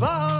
Bye.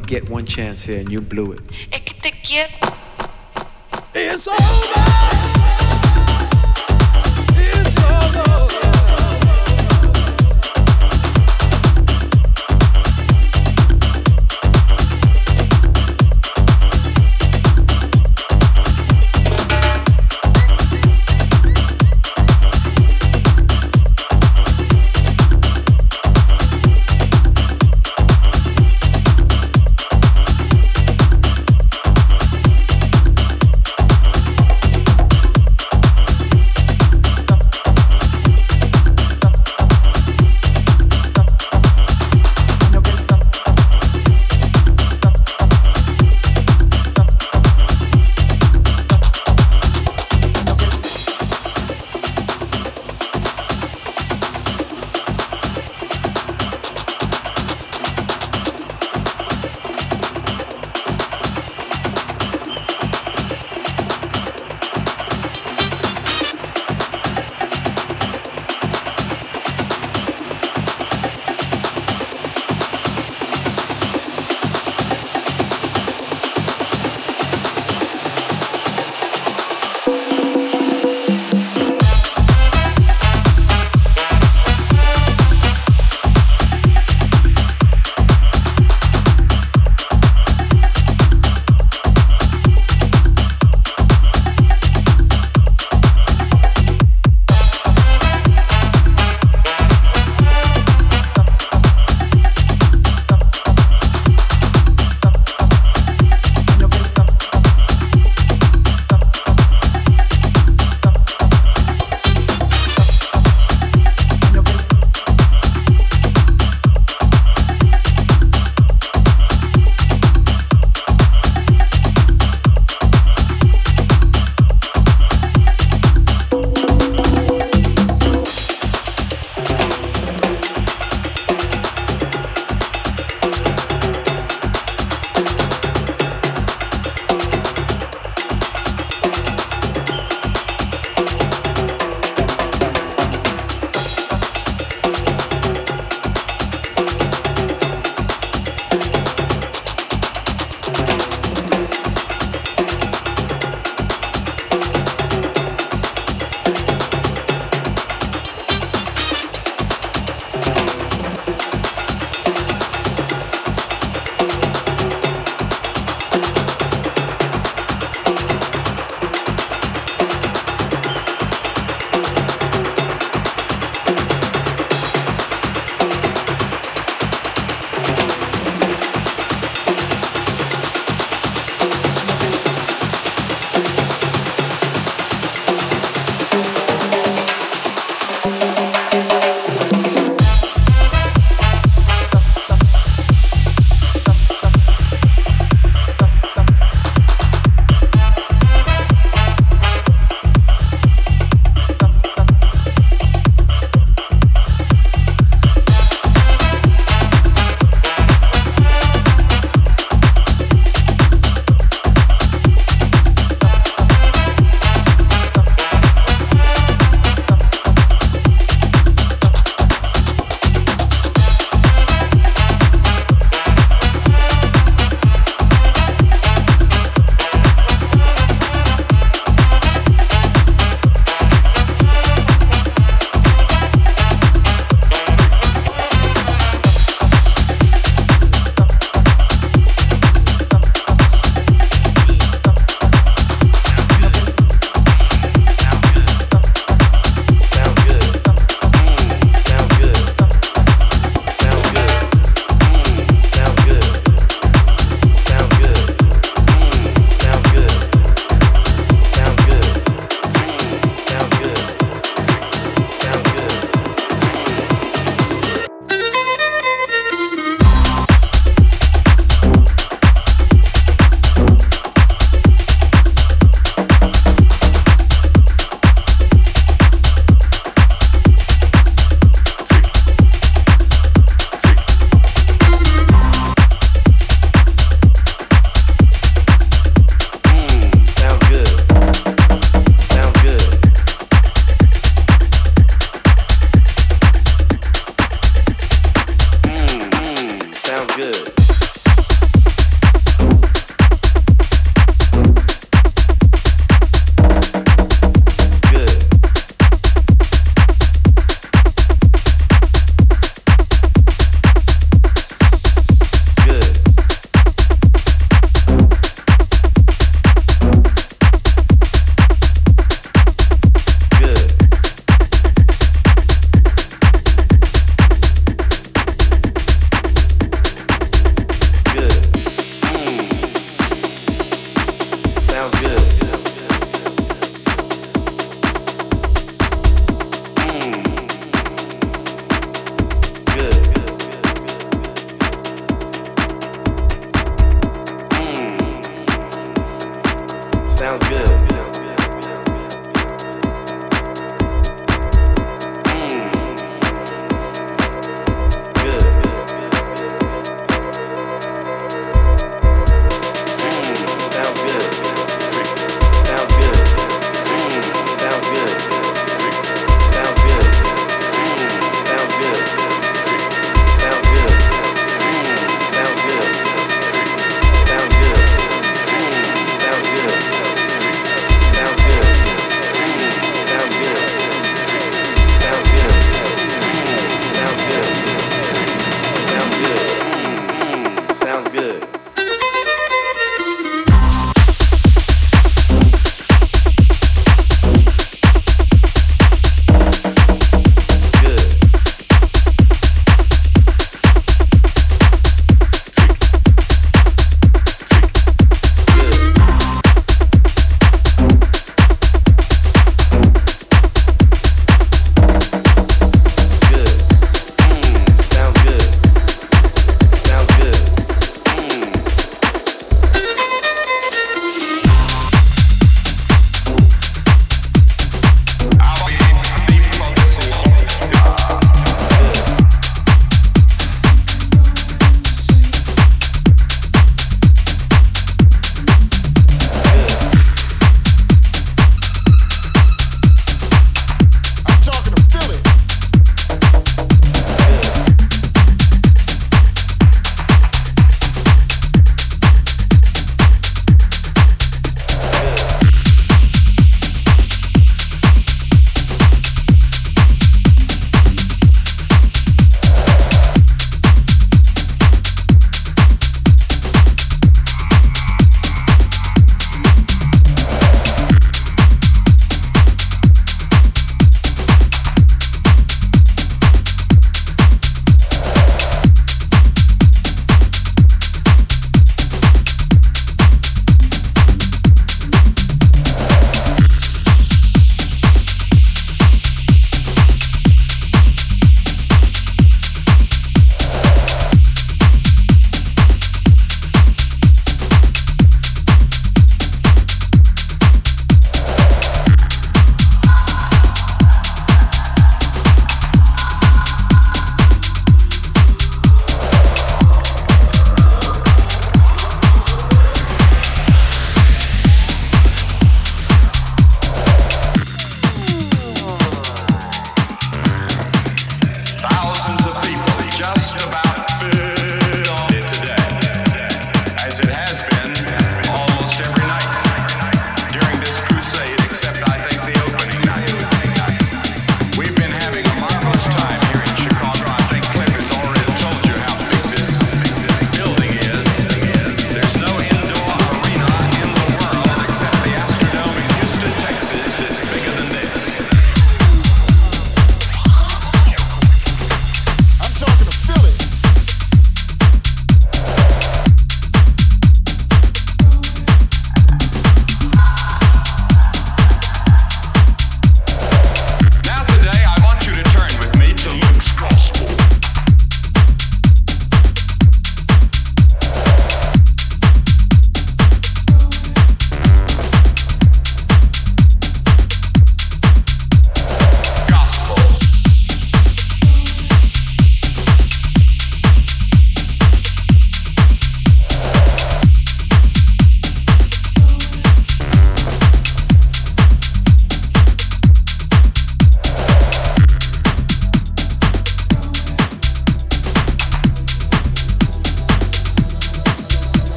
get one chance here and you blew it.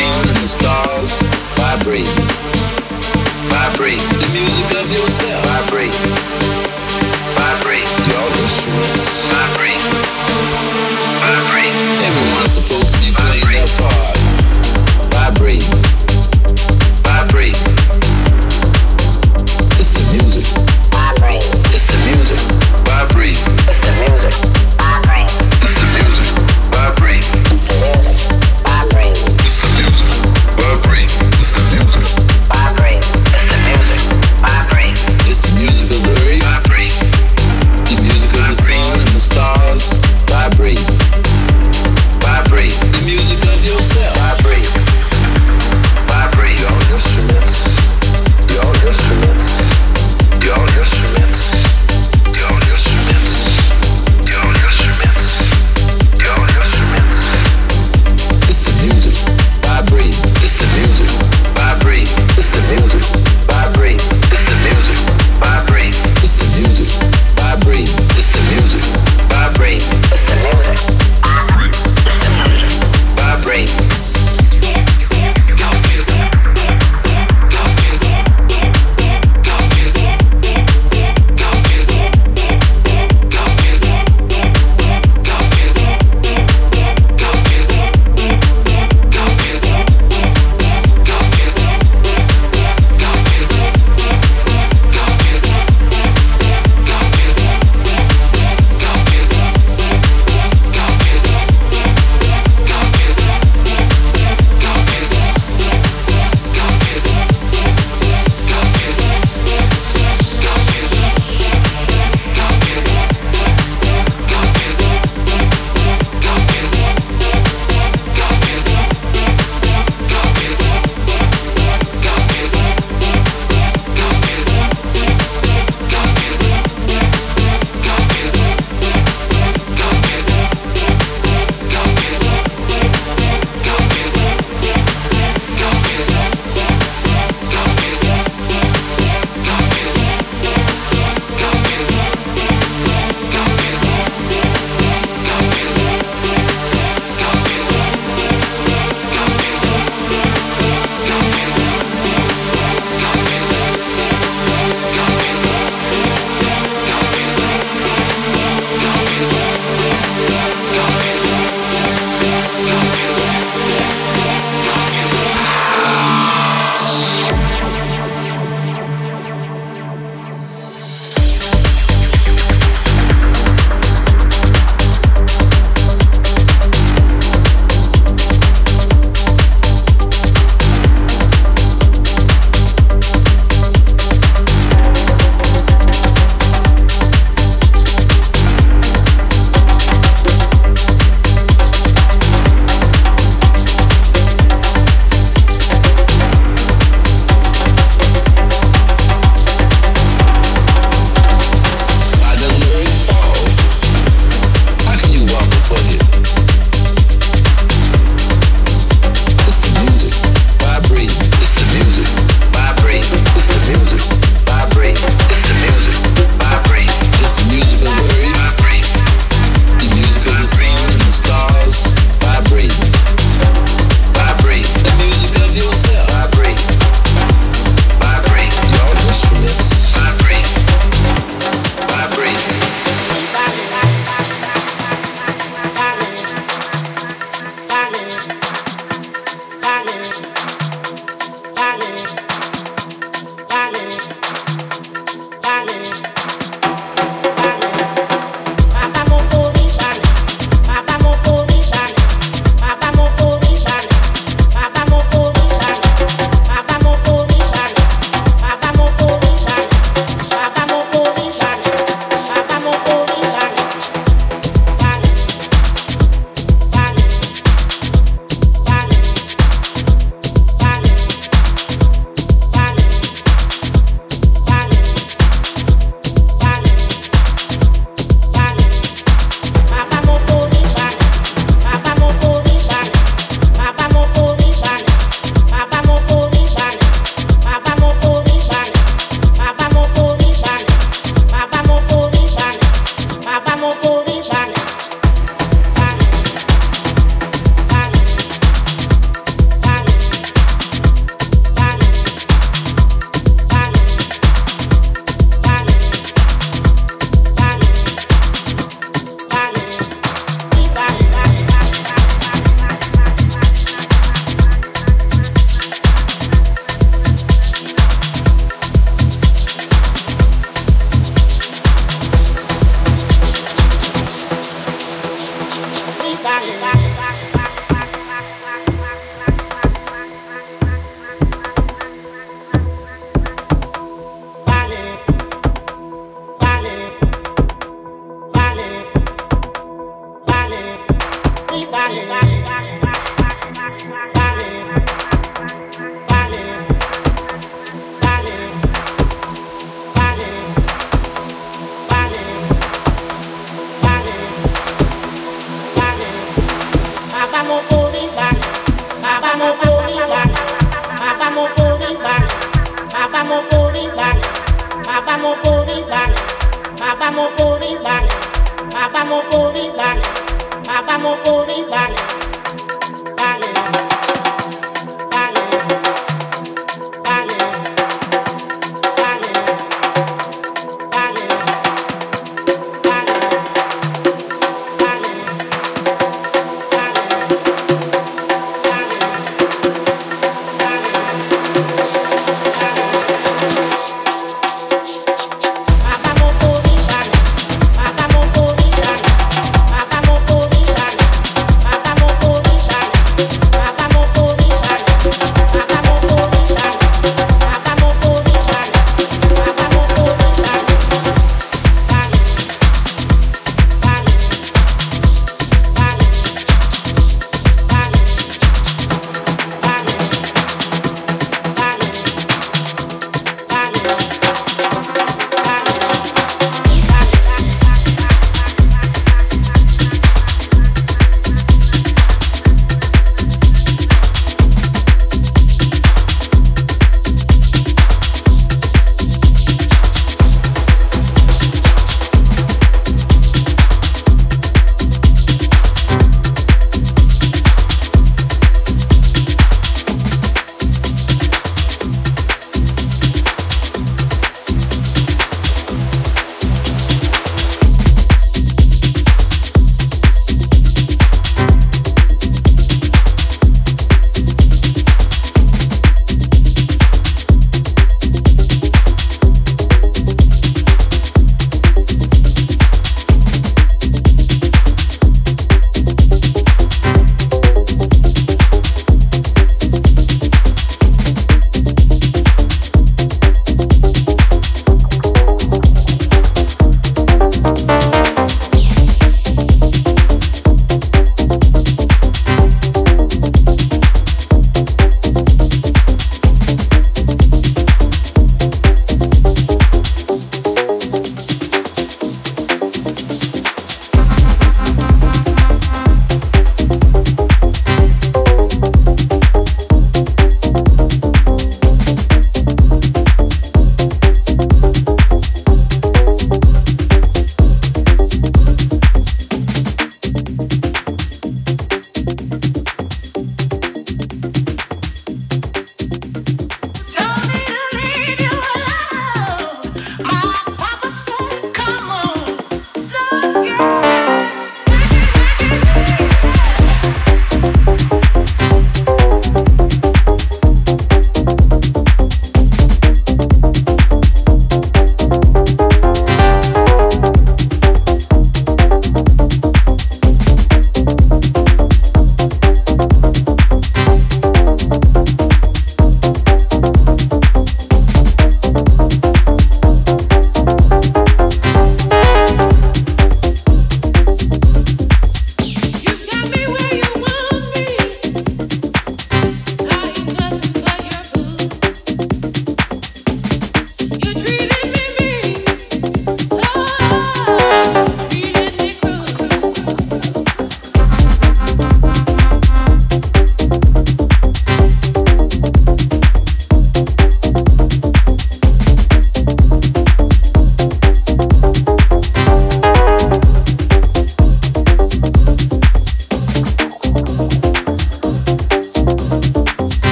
phone and the stars. Vibrate. Vibrate. The music of yourself. Vibrate. Vibrate. Your instruments. Vibrate. Vibrate. Everyone's supposed to be playing their part. Vibrate.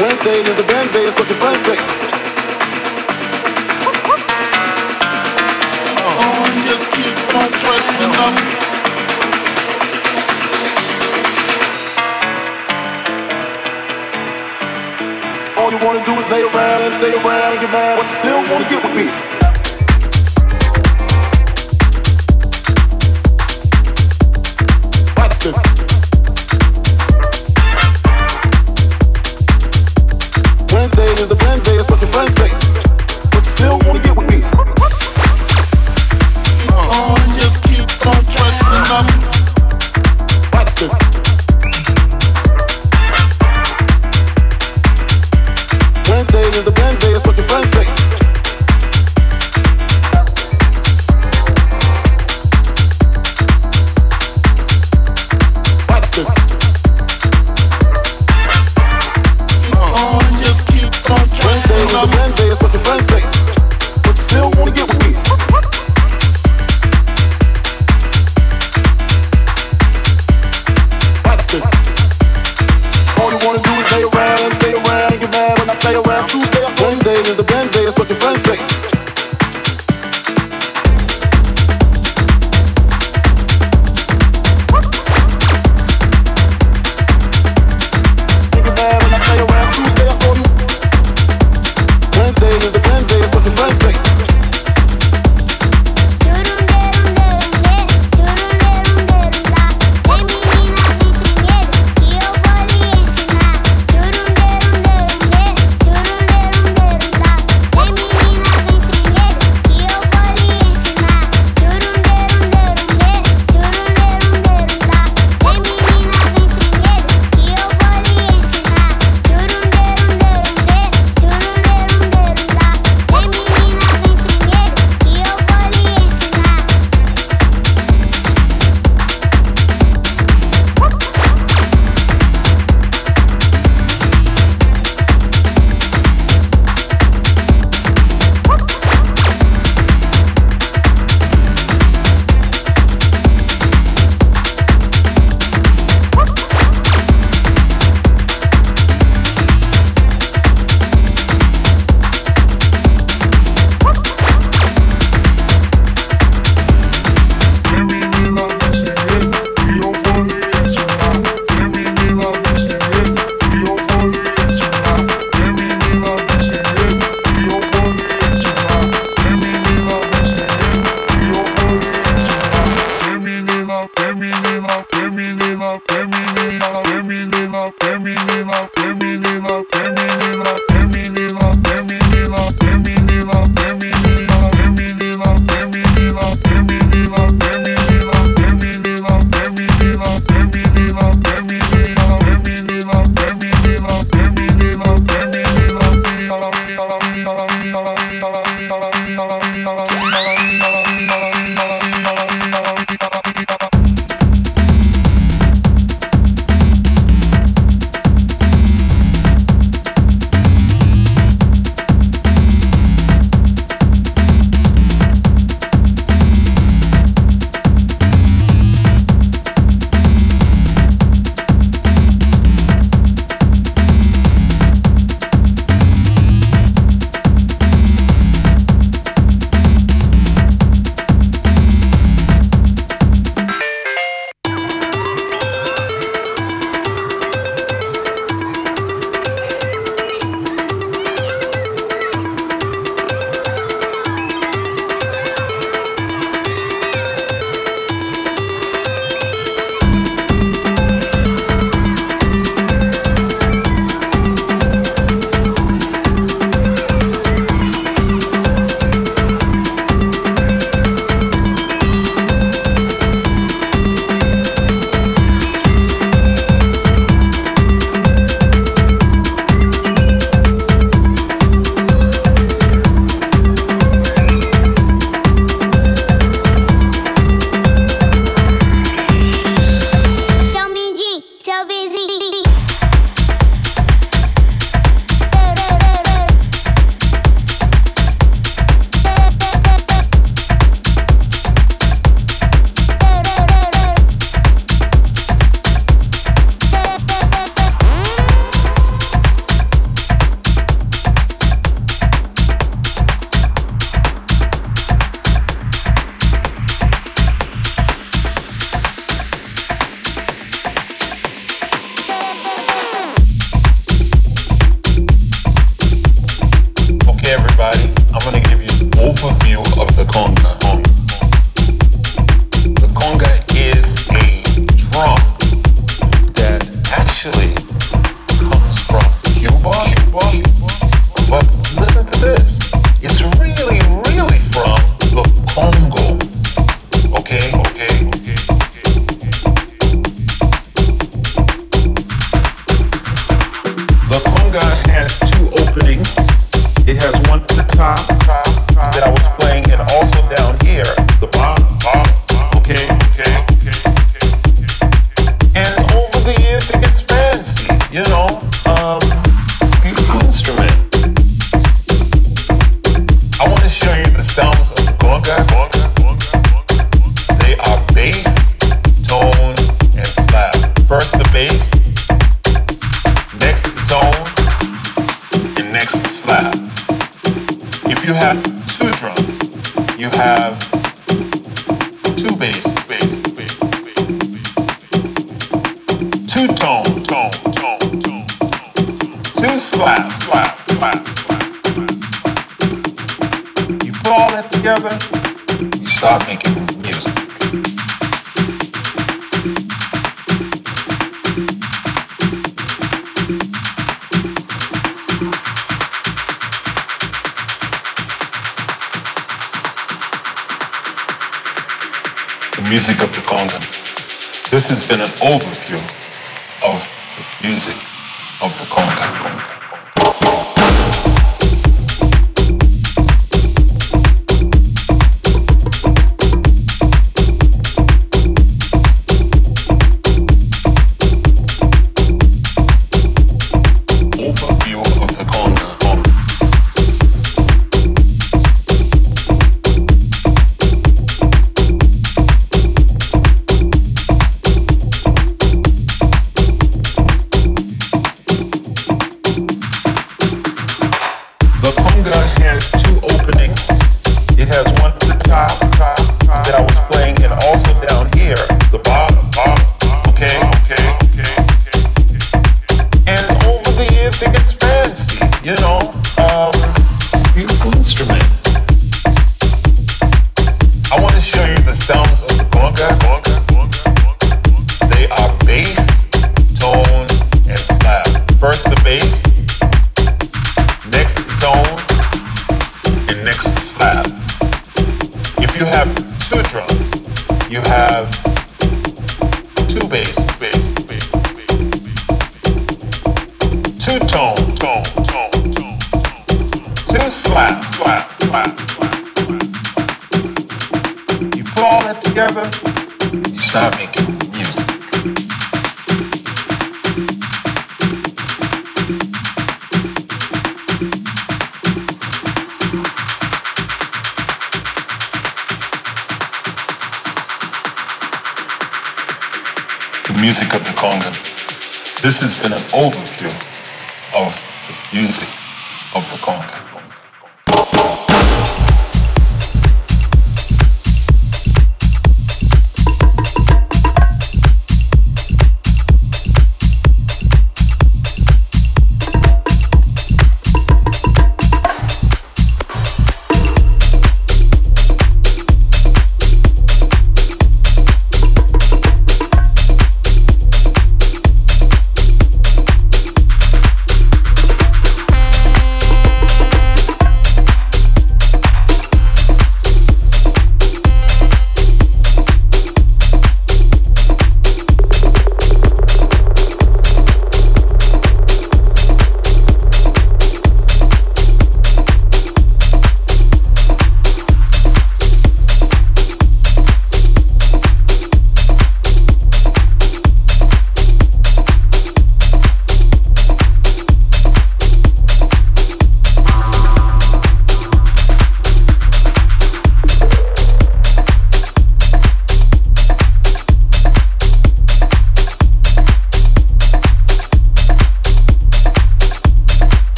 Wednesday is a it's friends say. Oh, just keep on pressing them. All you wanna do is lay around and stay around and get mad, but you still wanna get with me.